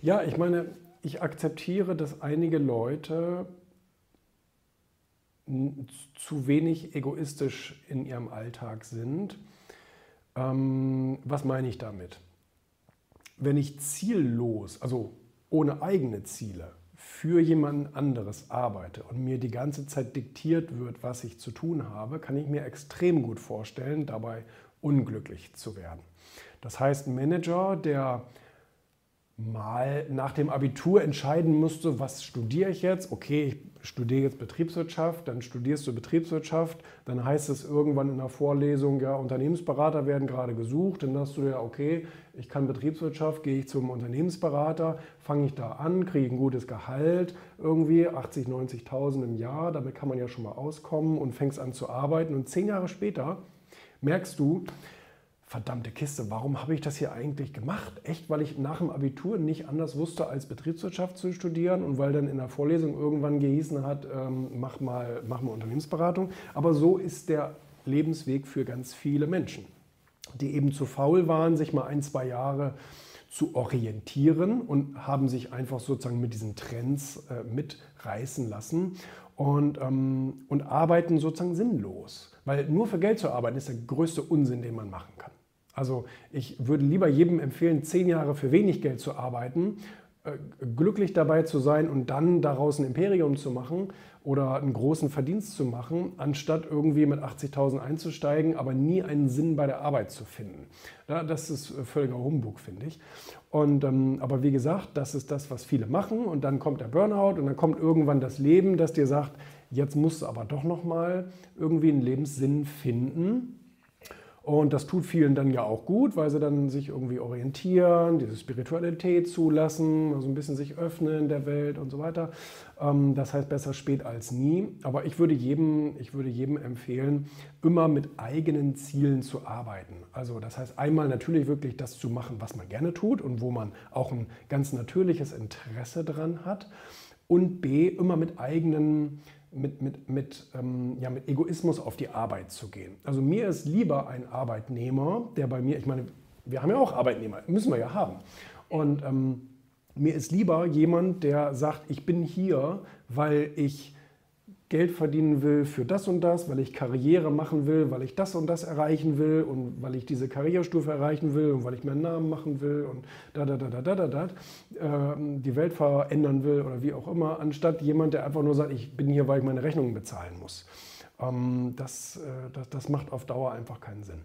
Ja, ich meine, ich akzeptiere, dass einige Leute zu wenig egoistisch in ihrem Alltag sind. Ähm, was meine ich damit? Wenn ich ziellos, also ohne eigene Ziele, für jemand anderes arbeite und mir die ganze Zeit diktiert wird, was ich zu tun habe, kann ich mir extrem gut vorstellen, dabei unglücklich zu werden. Das heißt, ein Manager, der mal nach dem Abitur entscheiden musste, was studiere ich jetzt? Okay, ich studiere jetzt Betriebswirtschaft, dann studierst du Betriebswirtschaft, dann heißt es irgendwann in der Vorlesung, ja, Unternehmensberater werden gerade gesucht, dann sagst du ja, okay, ich kann Betriebswirtschaft, gehe ich zum Unternehmensberater, fange ich da an, kriege ein gutes Gehalt, irgendwie 80, 90.000 im Jahr, damit kann man ja schon mal auskommen und fängst an zu arbeiten und zehn Jahre später merkst du, verdammte Kiste, warum habe ich das hier eigentlich gemacht? Echt, weil ich nach dem Abitur nicht anders wusste, als Betriebswirtschaft zu studieren und weil dann in der Vorlesung irgendwann gehießen hat, ähm, mach, mal, mach mal Unternehmensberatung. Aber so ist der Lebensweg für ganz viele Menschen, die eben zu faul waren, sich mal ein, zwei Jahre zu orientieren und haben sich einfach sozusagen mit diesen Trends äh, mitreißen lassen und, ähm, und arbeiten sozusagen sinnlos. Weil nur für Geld zu arbeiten ist der größte Unsinn, den man machen kann. Also ich würde lieber jedem empfehlen, zehn Jahre für wenig Geld zu arbeiten, äh, glücklich dabei zu sein und dann daraus ein Imperium zu machen oder einen großen Verdienst zu machen, anstatt irgendwie mit 80.000 einzusteigen, aber nie einen Sinn bei der Arbeit zu finden. Das ist völliger Humbug, finde ich. Und, ähm, aber wie gesagt, das ist das, was viele machen und dann kommt der Burnout und dann kommt irgendwann das Leben, das dir sagt, jetzt musst du aber doch noch mal irgendwie einen Lebenssinn finden und das tut vielen dann ja auch gut, weil sie dann sich irgendwie orientieren, diese Spiritualität zulassen, also ein bisschen sich öffnen der Welt und so weiter. Ähm, das heißt besser spät als nie. Aber ich würde jedem, ich würde jedem empfehlen, immer mit eigenen Zielen zu arbeiten. Also das heißt einmal natürlich wirklich das zu machen, was man gerne tut und wo man auch ein ganz natürliches Interesse dran hat. Und B, immer mit eigenen mit, mit, mit, ähm, ja, mit Egoismus auf die Arbeit zu gehen. Also mir ist lieber ein Arbeitnehmer, der bei mir, ich meine, wir haben ja auch Arbeitnehmer, müssen wir ja haben. Und ähm, mir ist lieber jemand, der sagt, ich bin hier, weil ich Geld verdienen will für das und das, weil ich Karriere machen will, weil ich das und das erreichen will und weil ich diese Karrierestufe erreichen will und weil ich meinen Namen machen will und da, da, da, da, da, da, da, äh, die Welt verändern will oder wie auch immer, anstatt jemand, der einfach nur sagt, ich bin hier, weil ich meine Rechnungen bezahlen muss. Ähm, das, äh, das, das macht auf Dauer einfach keinen Sinn.